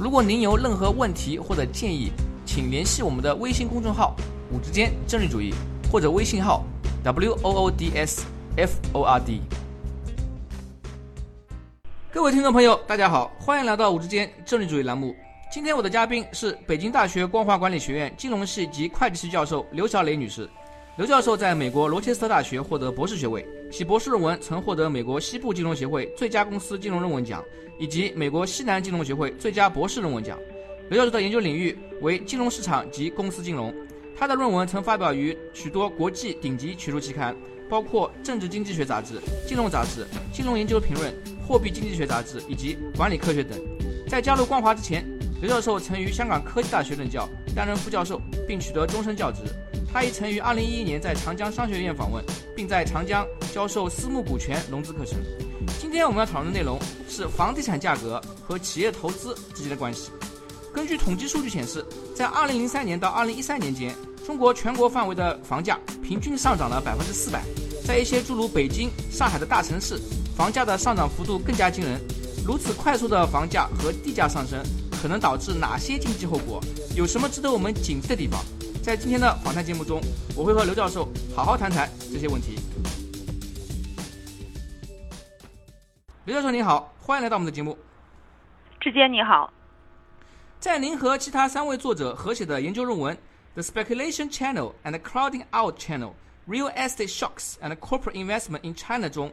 如果您有任何问题或者建议，请联系我们的微信公众号“五之间政治主义”或者微信号 “w o o d s f o r d”。各位听众朋友，大家好，欢迎来到“五之间政治主义”栏目。今天我的嘉宾是北京大学光华管理学院金融系及会计系教授刘晓磊女士。刘教授在美国罗切斯特大学获得博士学位，其博士论文曾获得美国西部金融协会最佳公司金融论文奖。以及美国西南金融学会最佳博士论文奖。刘教授的研究领域为金融市场及公司金融，他的论文曾发表于许多国际顶级学术期刊，包括《政治经济学杂志》、《金融杂志》、《金融研究评论》、《货币经济学杂志》以及《管理科学》等。在加入光华之前，刘教授曾于香港科技大学任教，担任副教授，并取得终身教职。他亦曾于2011年在长江商学院访问，并在长江教授私募股权融资课程。今天我们要讨论的内容是房地产价格和企业投资之间的关系。根据统计数据显示，在2003年到2013年间，中国全国范围的房价平均上涨了百分之四百。在一些诸如北京、上海的大城市，房价的上涨幅度更加惊人。如此快速的房价和地价上升，可能导致哪些经济后果？有什么值得我们警惕的地方？在今天的访谈节目中，我会和刘教授好好谈谈这些问题。刘教授您好，欢迎来到我们的节目。志坚你好，在您和其他三位作者合写的研究论文《The Speculation Channel and Crowding Out Channel: Real Estate Shocks and Corporate Investment in China》中，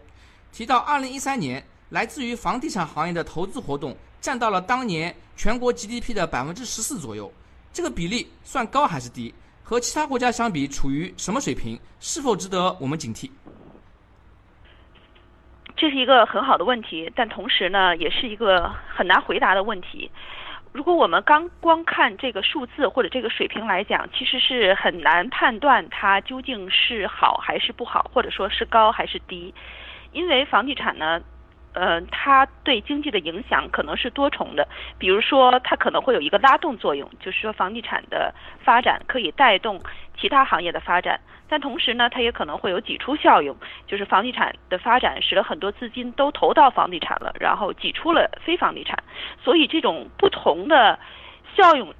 提到2013年来自于房地产行业的投资活动占到了当年全国 GDP 的百分之十四左右，这个比例算高还是低？和其他国家相比，处于什么水平？是否值得我们警惕？这是一个很好的问题，但同时呢，也是一个很难回答的问题。如果我们刚光看这个数字或者这个水平来讲，其实是很难判断它究竟是好还是不好，或者说是高还是低，因为房地产呢。呃，它对经济的影响可能是多重的，比如说它可能会有一个拉动作用，就是说房地产的发展可以带动其他行业的发展，但同时呢，它也可能会有挤出效应，就是房地产的发展使得很多资金都投到房地产了，然后挤出了非房地产，所以这种不同的效用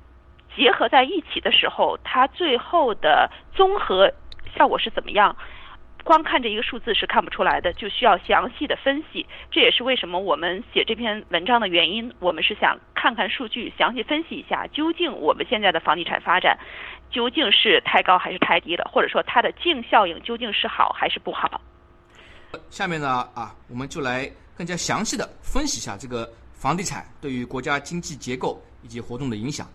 结合在一起的时候，它最后的综合效果是怎么样？光看这一个数字是看不出来的，就需要详细的分析。这也是为什么我们写这篇文章的原因。我们是想看看数据，详细分析一下，究竟我们现在的房地产发展究竟是太高还是太低了，或者说它的净效应究竟是好还是不好。下面呢啊，我们就来更加详细的分析一下这个房地产对于国家经济结构以及活动的影响。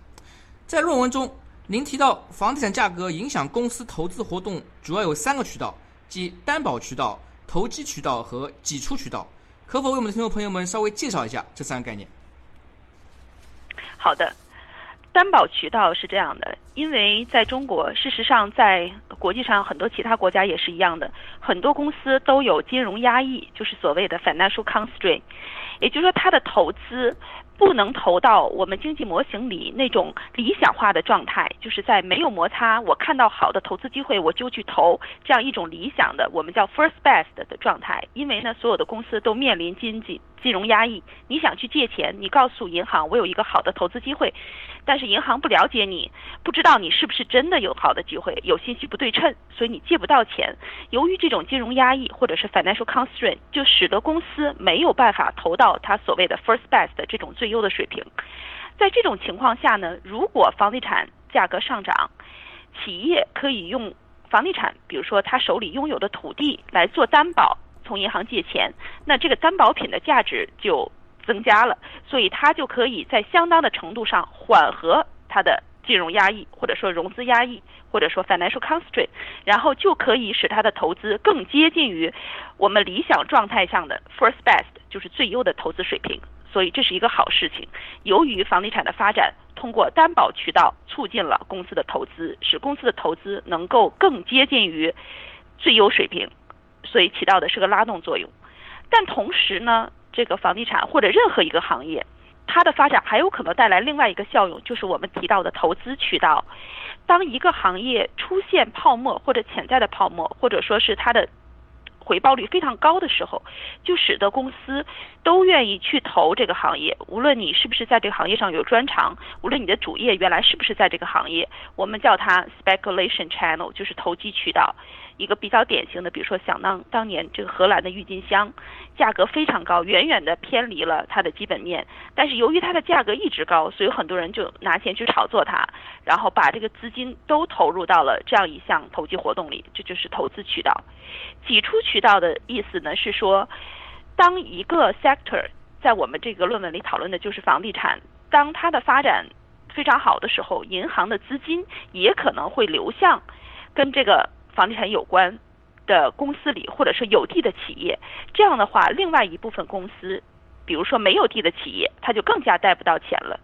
在论文中，您提到房地产价格影响公司投资活动主要有三个渠道。即担保渠道、投机渠道和挤出渠道，可否为我们的听众朋友们稍微介绍一下这三个概念？好的，担保渠道是这样的，因为在中国，事实上在国际上很多其他国家也是一样的，很多公司都有金融压抑，就是所谓的 financial constraint，也就是说它的投资。不能投到我们经济模型里那种理想化的状态，就是在没有摩擦，我看到好的投资机会我就去投，这样一种理想的我们叫 first best 的状态。因为呢，所有的公司都面临经济金融压抑，你想去借钱，你告诉银行我有一个好的投资机会。但是银行不了解你，不知道你是不是真的有好的机会，有信息不对称，所以你借不到钱。由于这种金融压抑或者是 financial constraint，就使得公司没有办法投到它所谓的 first best 的这种最优的水平。在这种情况下呢，如果房地产价格上涨，企业可以用房地产，比如说他手里拥有的土地来做担保，从银行借钱，那这个担保品的价值就。增加了，所以它就可以在相当的程度上缓和它的金融压抑，或者说融资压抑，或者说 financial constraint，然后就可以使它的投资更接近于我们理想状态上的 first best，就是最优的投资水平。所以这是一个好事情。由于房地产的发展通过担保渠道促进了公司的投资，使公司的投资能够更接近于最优水平，所以起到的是个拉动作用。但同时呢，这个房地产或者任何一个行业，它的发展还有可能带来另外一个效用，就是我们提到的投资渠道。当一个行业出现泡沫或者潜在的泡沫，或者说是它的。回报率非常高的时候，就使得公司都愿意去投这个行业。无论你是不是在这个行业上有专长，无论你的主业原来是不是在这个行业，我们叫它 speculation channel，就是投机渠道。一个比较典型的，比如说想当当年这个荷兰的郁金香，价格非常高，远远的偏离了它的基本面。但是由于它的价格一直高，所以很多人就拿钱去炒作它，然后把这个资金都投入到了这样一项投机活动里，这就是投资渠道。挤出渠道的意思呢是说，当一个 sector 在我们这个论文里讨论的就是房地产，当它的发展非常好的时候，银行的资金也可能会流向跟这个。房地产有关的公司里，或者是有地的企业，这样的话，另外一部分公司，比如说没有地的企业，它就更加贷不到钱了。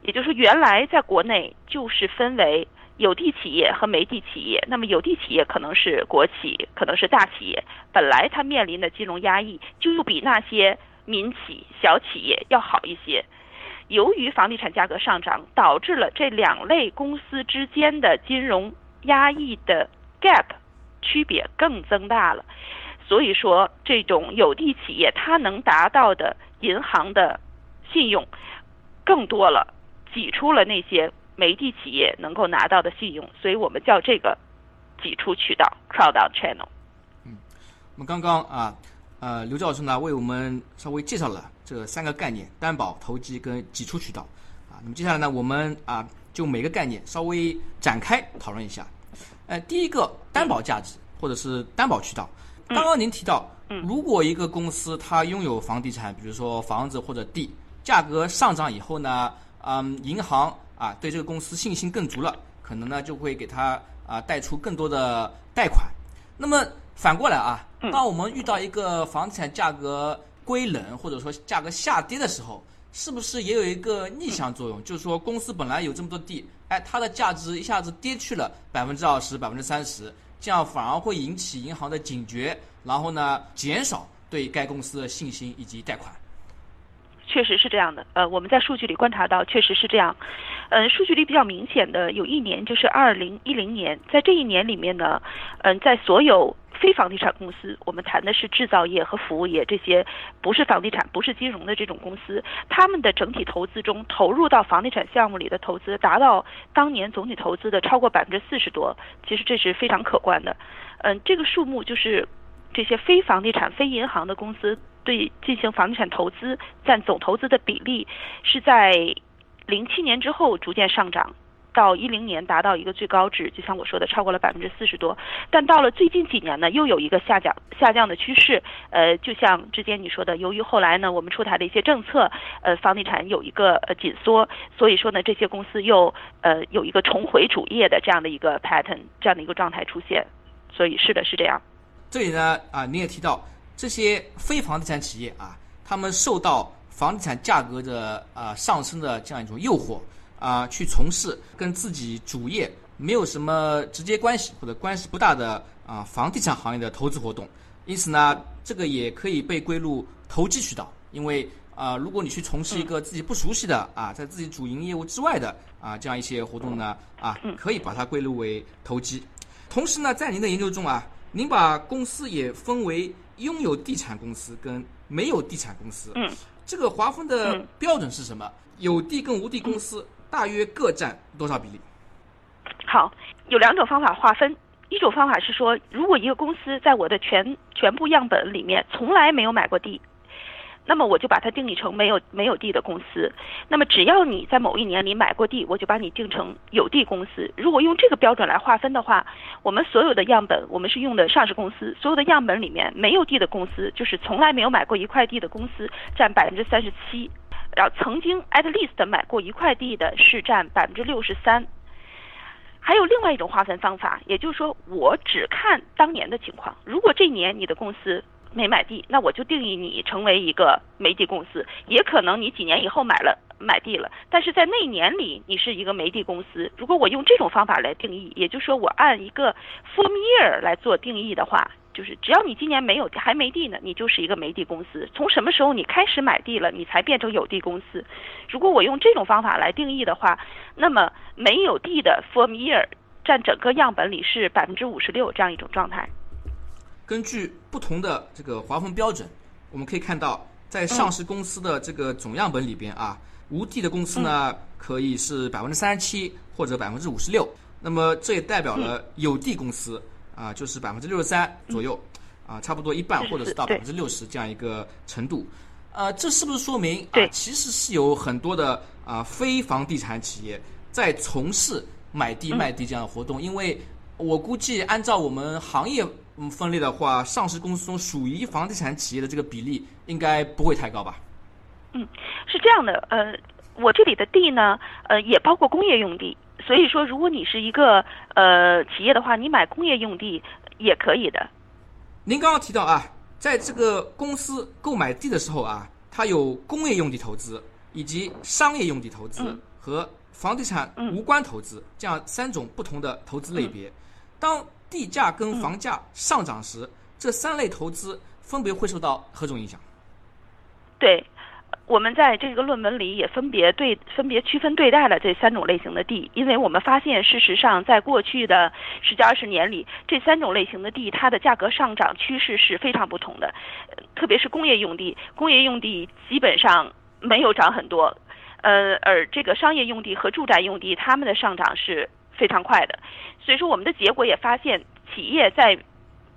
也就是说，原来在国内就是分为有地企业和没地企业。那么有地企业可能是国企，可能是大企业，本来它面临的金融压抑就又比那些民企、小企业要好一些。由于房地产价格上涨，导致了这两类公司之间的金融压抑的。Gap 区别更增大了，所以说这种有地企业它能达到的银行的信用更多了，挤出了那些没地企业能够拿到的信用，所以我们叫这个挤出渠道 crowd out channel。嗯，我们刚刚啊，呃，刘教授呢为我们稍微介绍了这三个概念：担保、投机跟挤出渠道。啊，那么接下来呢，我们啊就每个概念稍微展开讨论一下。呃，第一个担保价值或者是担保渠道，刚刚您提到，如果一个公司它拥有房地产，比如说房子或者地，价格上涨以后呢，嗯，银行啊对这个公司信心更足了，可能呢就会给它啊贷出更多的贷款。那么反过来啊，当我们遇到一个房地产价格归冷或者说价格下跌的时候，是不是也有一个逆向作用？就是说，公司本来有这么多地，哎，它的价值一下子跌去了百分之二十、百分之三十，这样反而会引起银行的警觉，然后呢，减少对该公司的信心以及贷款。确实是这样的，呃，我们在数据里观察到，确实是这样。嗯，数据里比较明显的有一年，就是二零一零年，在这一年里面呢，嗯，在所有。非房地产公司，我们谈的是制造业和服务业这些不是房地产、不是金融的这种公司，他们的整体投资中投入到房地产项目里的投资达到当年总体投资的超过百分之四十多，其实这是非常可观的。嗯，这个数目就是这些非房地产、非银行的公司对进行房地产投资占总投资的比例是在零七年之后逐渐上涨。到一零年达到一个最高值，就像我说的，超过了百分之四十多。但到了最近几年呢，又有一个下降下降的趋势。呃，就像之前你说的，由于后来呢，我们出台的一些政策，呃，房地产有一个呃紧缩，所以说呢，这些公司又呃有一个重回主业的这样的一个 pattern，这样的一个状态出现。所以是的，是这样。这里呢，啊，你也提到这些非房地产企业啊，他们受到房地产价格的啊上升的这样一种诱惑。啊，去从事跟自己主业没有什么直接关系或者关系不大的啊房地产行业的投资活动，因此呢，这个也可以被归入投机渠道。因为啊，如果你去从事一个自己不熟悉的啊，在自己主营业务之外的啊这样一些活动呢，啊，可以把它归入为投机。同时呢，在您的研究中啊，您把公司也分为拥有地产公司跟没有地产公司。嗯，这个划分的标准是什么？有地跟无地公司。大约各占多少比例？好，有两种方法划分。一种方法是说，如果一个公司在我的全全部样本里面从来没有买过地，那么我就把它定义成没有没有地的公司。那么只要你在某一年里买过地，我就把你定成有地公司。如果用这个标准来划分的话，我们所有的样本，我们是用的上市公司，所有的样本里面没有地的公司，就是从来没有买过一块地的公司，占百分之三十七。然后曾经 at least 买过一块地的是占百分之六十三，还有另外一种划分方法，也就是说我只看当年的情况。如果这年你的公司没买地，那我就定义你成为一个没地公司。也可能你几年以后买了买地了，但是在那年里你是一个煤地公司。如果我用这种方法来定义，也就是说我按一个 form year 来做定义的话，就是只要你今年没有还没地呢，你就是一个没地公司。从什么时候你开始买地了，你才变成有地公司？如果我用这种方法来定义的话，那么没有地的 form year 占整个样本里是百分之五十六这样一种状态。根据不同的这个划分标准，我们可以看到。在上市公司的这个总样本里边啊，无地的公司呢可以是百分之三十七或者百分之五十六，那么这也代表了有地公司啊就是百分之六十三左右，啊差不多一半或者是到百分之六十这样一个程度，呃，这是不是说明啊其实是有很多的啊非房地产企业在从事买地卖地这样的活动？因为我估计按照我们行业。嗯，分类的话，上市公司中属于房地产企业的这个比例应该不会太高吧？嗯，是这样的，呃，我这里的地呢，呃，也包括工业用地，所以说，如果你是一个呃企业的话，你买工业用地也可以的。您刚刚提到啊，在这个公司购买地的时候啊，它有工业用地投资，以及商业用地投资和房地产无关投资这样三种不同的投资类别。当地价跟房价上涨时，这三类投资分别会受到何种影响？对，我们在这个论文里也分别对分别区分对待了这三种类型的地，因为我们发现，事实上，在过去的十几二十年里，这三种类型的地它的价格上涨趋势是非常不同的，特别是工业用地，工业用地基本上没有涨很多，呃，而这个商业用地和住宅用地，它们的上涨是。非常快的，所以说我们的结果也发现，企业在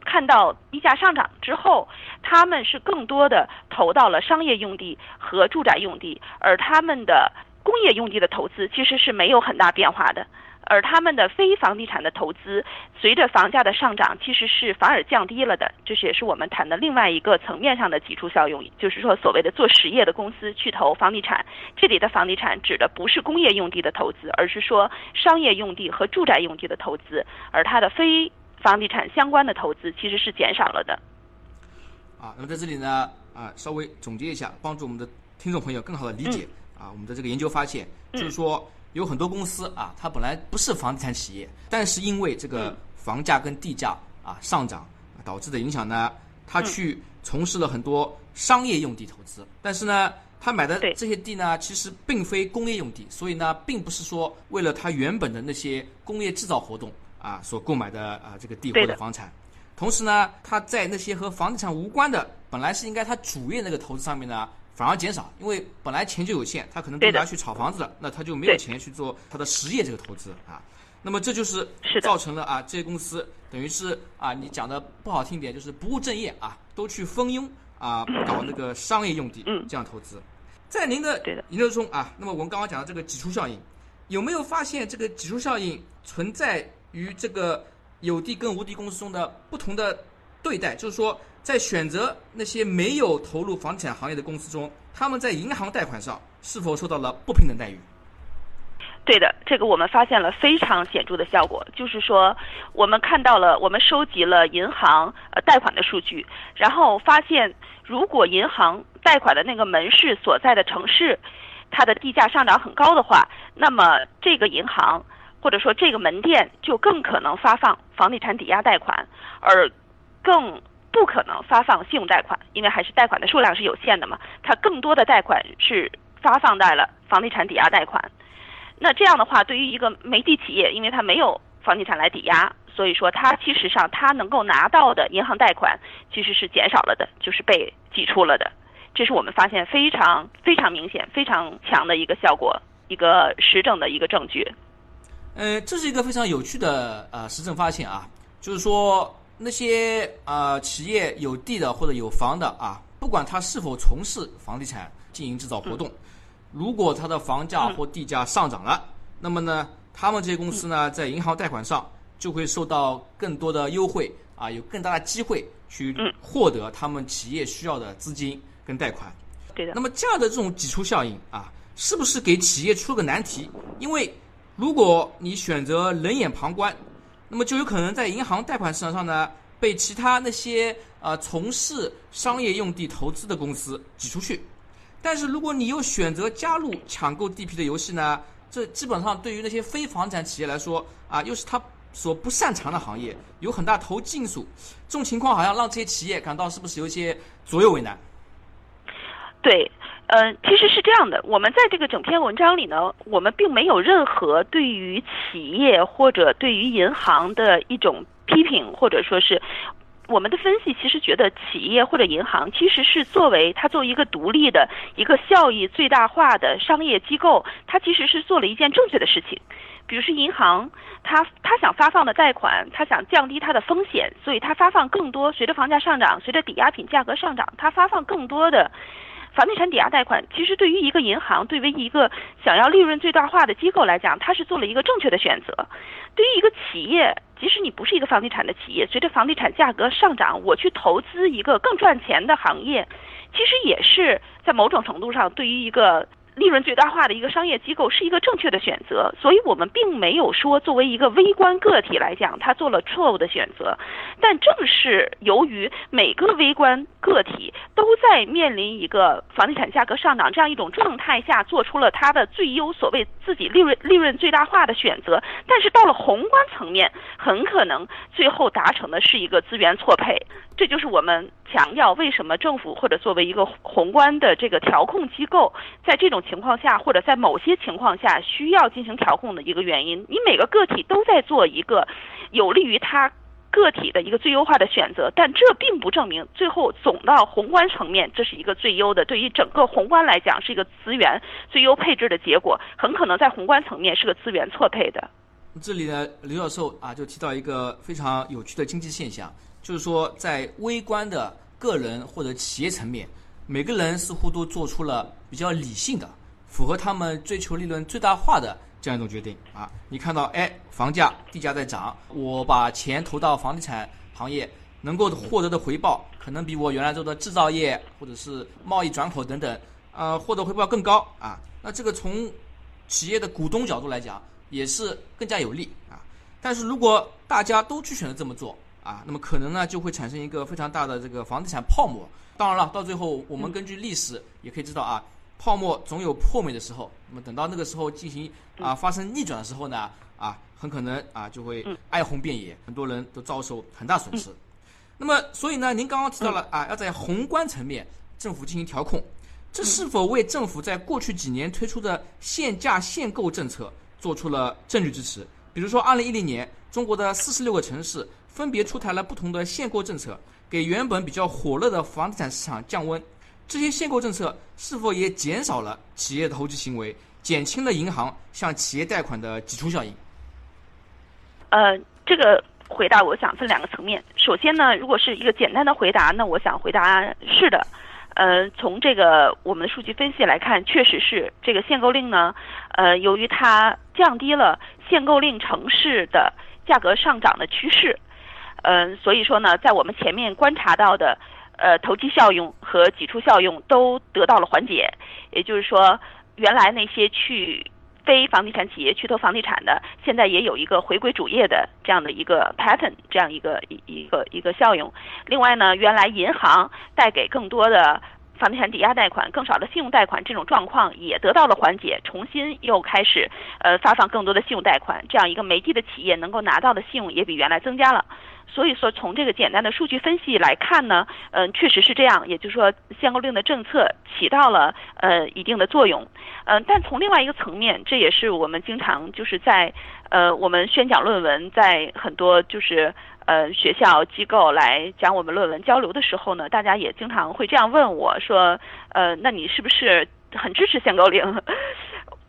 看到地价上涨之后，他们是更多的投到了商业用地和住宅用地，而他们的工业用地的投资其实是没有很大变化的。而他们的非房地产的投资，随着房价的上涨，其实是反而降低了的。这也是我们谈的另外一个层面上的挤出效用，就是说所谓的做实业的公司去投房地产。这里的房地产指的不是工业用地的投资，而是说商业用地和住宅用地的投资。而它的非房地产相关的投资其实是减少了的。啊，那么在这里呢，啊，稍微总结一下，帮助我们的听众朋友更好的理解啊，我们的这个研究发现，就是说。有很多公司啊，它本来不是房地产企业，但是因为这个房价跟地价啊上涨导致的影响呢，他去从事了很多商业用地投资。但是呢，他买的这些地呢，其实并非工业用地，所以呢，并不是说为了他原本的那些工业制造活动啊所购买的啊这个地或者房产。同时呢，他在那些和房地产无关的，本来是应该他主业那个投资上面呢。反而减少，因为本来钱就有限，他可能都拿去炒房子了，那他就没有钱去做他的实业这个投资啊。那么这就是造成了啊，这些公司等于是啊，你讲的不好听点，就是不务正业啊，都去蜂拥啊搞那个商业用地这样投资。在您的研究中啊，那么我们刚刚讲的这个挤出效应，有没有发现这个挤出效应存在与这个有地跟无地公司中的不同的对待？就是说。在选择那些没有投入房地产行业的公司中，他们在银行贷款上是否受到了不平等待遇？对的，这个我们发现了非常显著的效果，就是说，我们看到了，我们收集了银行呃贷款的数据，然后发现，如果银行贷款的那个门市所在的城市，它的地价上涨很高的话，那么这个银行或者说这个门店就更可能发放房地产抵押贷款，而更。不可能发放信用贷款，因为还是贷款的数量是有限的嘛。它更多的贷款是发放在了房地产抵押贷款。那这样的话，对于一个煤地企业，因为它没有房地产来抵押，所以说它其实上它能够拿到的银行贷款其实是减少了的，就是被挤出了的。这是我们发现非常非常明显、非常强的一个效果，一个实证的一个证据。呃，这是一个非常有趣的呃实证发现啊，就是说。那些啊企业有地的或者有房的啊，不管他是否从事房地产经营制造活动，如果他的房价或地价上涨了，那么呢，他们这些公司呢，在银行贷款上就会受到更多的优惠啊，有更大的机会去获得他们企业需要的资金跟贷款。对的。那么这样的这种挤出效应啊，是不是给企业出了个难题？因为如果你选择冷眼旁观。那么就有可能在银行贷款市场上呢，被其他那些呃从事商业用地投资的公司挤出去。但是如果你又选择加入抢购地皮的游戏呢，这基本上对于那些非房产企业来说啊，又是他所不擅长的行业，有很大投进数。这种情况好像让这些企业感到是不是有些左右为难？对。嗯，其实是这样的，我们在这个整篇文章里呢，我们并没有任何对于企业或者对于银行的一种批评，或者说是我们的分析。其实觉得企业或者银行其实是作为它作为一个独立的一个效益最大化的商业机构，它其实是做了一件正确的事情。比如说银行，它它想发放的贷款，它想降低它的风险，所以它发放更多。随着房价上涨，随着抵押品价格上涨，它发放更多的。房地产抵押贷款，其实对于一个银行，对于一个想要利润最大化的机构来讲，它是做了一个正确的选择。对于一个企业，即使你不是一个房地产的企业，随着房地产价格上涨，我去投资一个更赚钱的行业，其实也是在某种程度上对于一个。利润最大化的一个商业机构是一个正确的选择，所以我们并没有说作为一个微观个体来讲，他做了错误的选择。但正是由于每个微观个体都在面临一个房地产价格上涨这样一种状态下，做出了他的最优所谓自己利润利润最大化的选择。但是到了宏观层面，很可能最后达成的是一个资源错配。这就是我们强调为什么政府或者作为一个宏观的这个调控机构，在这种情况下或者在某些情况下需要进行调控的一个原因。你每个个体都在做一个有利于他个体的一个最优化的选择，但这并不证明最后总到宏观层面这是一个最优的。对于整个宏观来讲，是一个资源最优配置的结果，很可能在宏观层面是个资源错配的。这里呢，刘教授啊，就提到一个非常有趣的经济现象。就是说，在微观的个人或者企业层面，每个人似乎都做出了比较理性的、符合他们追求利润最大化的这样一种决定啊。你看到，哎，房价、地价在涨，我把钱投到房地产行业，能够获得的回报可能比我原来做的制造业或者是贸易转口等等，呃，获得回报更高啊。那这个从企业的股东角度来讲，也是更加有利啊。但是如果大家都去选择这么做，啊，那么可能呢就会产生一个非常大的这个房地产泡沫。当然了，到最后我们根据历史也可以知道啊，泡沫总有破灭的时候。那么等到那个时候进行啊发生逆转的时候呢，啊很可能啊就会哀鸿遍野，很多人都遭受很大损失。那么所以呢，您刚刚提到了啊，要在宏观层面政府进行调控，这是否为政府在过去几年推出的限价限购政策做出了证据支持？比如说，二零一零年中国的四十六个城市。分别出台了不同的限购政策，给原本比较火热的房地产市场降温。这些限购政策是否也减少了企业的投机行为，减轻了银行向企业贷款的挤出效应？呃，这个回答我想分两个层面。首先呢，如果是一个简单的回答，那我想回答是的。呃，从这个我们的数据分析来看，确实是这个限购令呢，呃，由于它降低了限购令城市的价格上涨的趋势。呃，所以说呢，在我们前面观察到的，呃，投机效用和挤出效用都得到了缓解。也就是说，原来那些去非房地产企业去投房地产的，现在也有一个回归主业的这样的一个 pattern，这样一个一一个一个效用。另外呢，原来银行带给更多的。房地产抵押贷款更少的信用贷款这种状况也得到了缓解，重新又开始呃发放更多的信用贷款，这样一个煤地的企业能够拿到的信用也比原来增加了。所以说从这个简单的数据分析来看呢，嗯，确实是这样，也就是说限购令的政策起到了呃一定的作用。嗯，但从另外一个层面，这也是我们经常就是在呃我们宣讲论文，在很多就是。呃，学校机构来讲我们论文交流的时候呢，大家也经常会这样问我说，呃，那你是不是很支持限购令？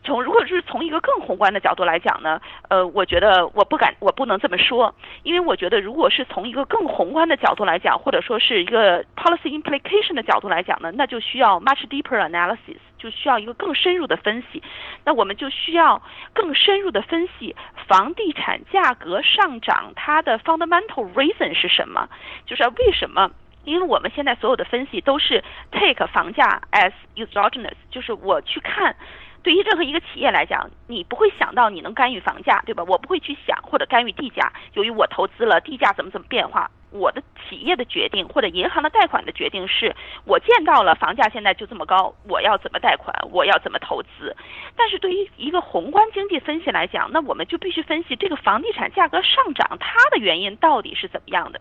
从如果是从一个更宏观的角度来讲呢，呃，我觉得我不敢，我不能这么说，因为我觉得如果是从一个更宏观的角度来讲，或者说是一个 policy implication 的角度来讲呢，那就需要 much deeper analysis，就需要一个更深入的分析。那我们就需要更深入的分析房地产价格上涨它的 fundamental reason 是什么，就是为什么？因为我们现在所有的分析都是 take 房价 as exogenous，就是我去看。对于任何一个企业来讲，你不会想到你能干预房价，对吧？我不会去想或者干预地价。由于我投资了，地价怎么怎么变化，我的企业的决定或者银行的贷款的决定是，我见到了房价现在就这么高，我要怎么贷款，我要怎么投资。但是对于一个宏观经济分析来讲，那我们就必须分析这个房地产价格上涨它的原因到底是怎么样的。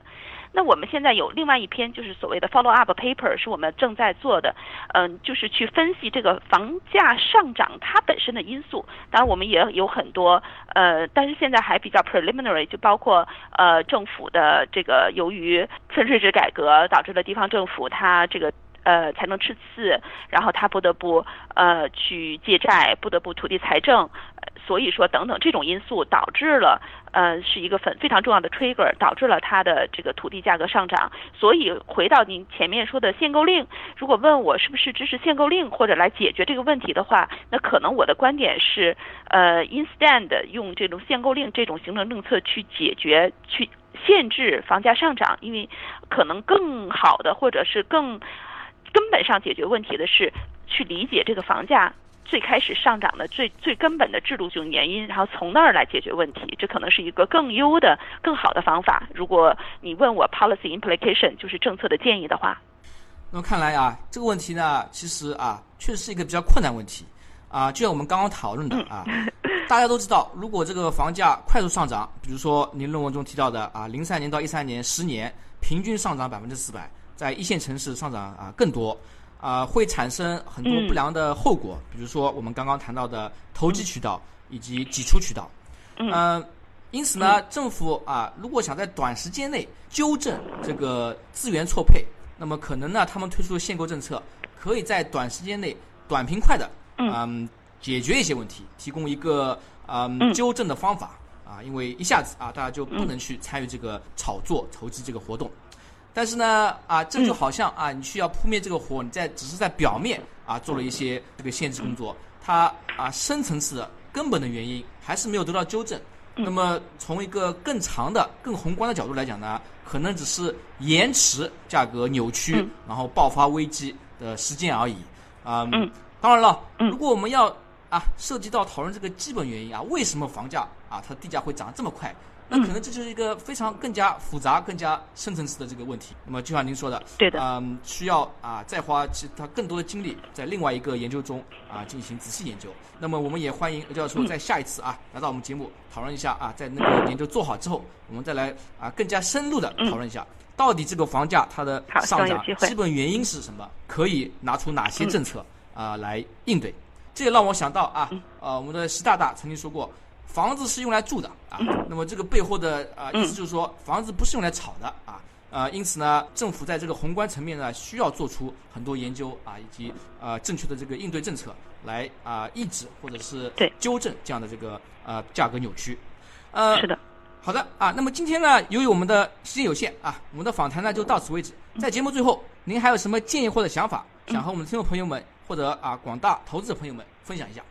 那我们现在有另外一篇，就是所谓的 follow up paper，是我们正在做的，嗯，就是去分析这个房价上涨它本身的因素。当然，我们也有很多，呃，但是现在还比较 preliminary，就包括呃政府的这个有由于分税制改革导致了地方政府它这个。呃，才能赤字，然后它不得不呃去借债，不得不土地财政，所以说等等这种因素导致了呃是一个非非常重要的 trigger，导致了它的这个土地价格上涨。所以回到您前面说的限购令，如果问我是不是支持限购令或者来解决这个问题的话，那可能我的观点是呃 instead 用这种限购令这种行政政策去解决去限制房价上涨，因为可能更好的或者是更。根本上解决问题的是去理解这个房价最开始上涨的最最根本的制度性原因，然后从那儿来解决问题，这可能是一个更优的、更好的方法。如果你问我 policy implication 就是政策的建议的话，那么看来啊，这个问题呢，其实啊，确实是一个比较困难问题啊。就像我们刚刚讨论的啊，大家都知道，如果这个房价快速上涨，比如说您论文中提到的啊，零三年到一三年十年平均上涨百分之四百。在一线城市上涨啊更多，啊会产生很多不良的后果，比如说我们刚刚谈到的投机渠道以及挤出渠道，嗯，因此呢，政府啊如果想在短时间内纠正这个资源错配，那么可能呢他们推出的限购政策可以在短时间内短平快的嗯。解决一些问题，提供一个嗯纠正的方法啊，因为一下子啊大家就不能去参与这个炒作投机这个活动。但是呢，啊，这就好像啊，你需要扑灭这个火，你在只是在表面啊做了一些这个限制工作，它啊深层次的根本的原因还是没有得到纠正。那么从一个更长的、更宏观的角度来讲呢，可能只是延迟价格扭曲，然后爆发危机的时间而已。啊，当然了，如果我们要啊涉及到讨论这个基本原因啊，为什么房价啊它地价会涨这么快？那可能这就是一个非常更加复杂、更加深层次的这个问题。那么就像您说的，对的，嗯，需要啊再花其他更多的精力在另外一个研究中啊进行仔细研究。那么我们也欢迎刘教授在下一次啊来到我们节目讨论一下啊，在那个研究做好之后，我们再来啊更加深入的讨论一下，到底这个房价它的上涨基本原因是什么，可以拿出哪些政策啊来应对。这也让我想到啊，呃，我们的习大大曾经说过。房子是用来住的啊，那么这个背后的啊意思就是说，房子不是用来炒的啊，呃，因此呢，政府在这个宏观层面呢，需要做出很多研究啊，以及呃正确的这个应对政策，来啊抑制或者是纠正这样的这个呃价格扭曲。呃，是的，好的啊，那么今天呢，由于我们的时间有限啊，我们的访谈呢就到此为止。在节目最后，您还有什么建议或者想法，想和我们的听众朋友们或者啊广大投资者朋友们分享一下？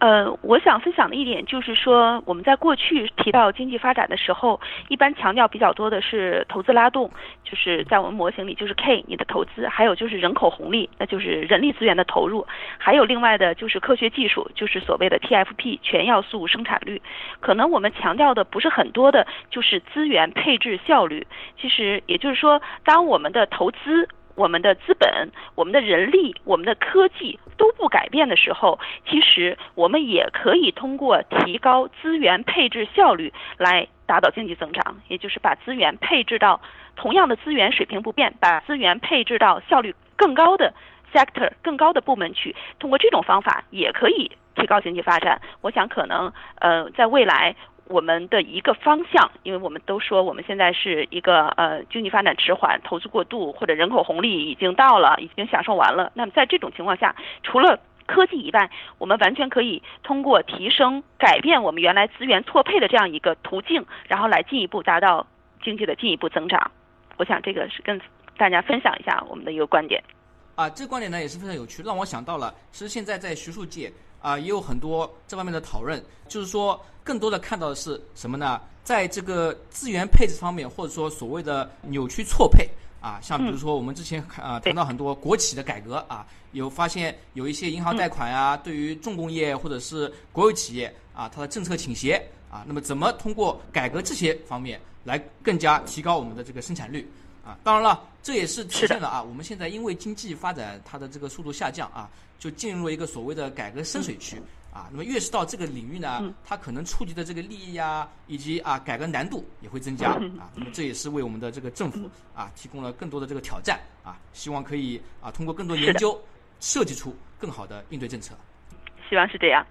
呃，我想分享的一点就是说，我们在过去提到经济发展的时候，一般强调比较多的是投资拉动，就是在我们模型里就是 K 你的投资，还有就是人口红利，那就是人力资源的投入，还有另外的就是科学技术，就是所谓的 TFP 全要素生产率。可能我们强调的不是很多的，就是资源配置效率。其实也就是说，当我们的投资。我们的资本、我们的人力、我们的科技都不改变的时候，其实我们也可以通过提高资源配置效率来达到经济增长，也就是把资源配置到同样的资源水平不变，把资源配置到效率更高的 sector、更高的部门去，通过这种方法也可以提高经济发展。我想可能呃，在未来。我们的一个方向，因为我们都说我们现在是一个呃经济发展迟缓、投资过度或者人口红利已经到了，已经享受完了。那么在这种情况下，除了科技以外，我们完全可以通过提升、改变我们原来资源错配的这样一个途径，然后来进一步达到经济的进一步增长。我想这个是跟大家分享一下我们的一个观点。啊，这个观点呢也是非常有趣，让我想到了，其实现在在学术界。啊，也有很多这方面的讨论，就是说，更多的看到的是什么呢？在这个资源配置方面，或者说所谓的扭曲错配啊，像比如说我们之前啊谈到很多国企的改革啊，有发现有一些银行贷款啊，对于重工业或者是国有企业啊，它的政策倾斜啊，那么怎么通过改革这些方面来更加提高我们的这个生产率啊？当然了，这也是体现了啊，我们现在因为经济发展它的这个速度下降啊，就进入了一个所谓的改革深水区啊。那么越是到这个领域呢，它可能触及的这个利益啊，以及啊改革难度也会增加啊。那么这也是为我们的这个政府啊提供了更多的这个挑战啊，希望可以啊通过更多研究设计出更好的应对政策。希望是这样。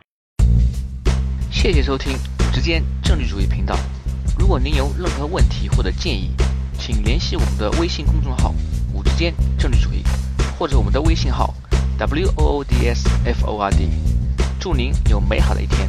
谢谢收听五之间政治主义频道。如果您有任何问题或者建议，请联系我们的微信公众号“五之间政治主义”，或者我们的微信号 “w o o d s f o r d”。祝您有美好的一天。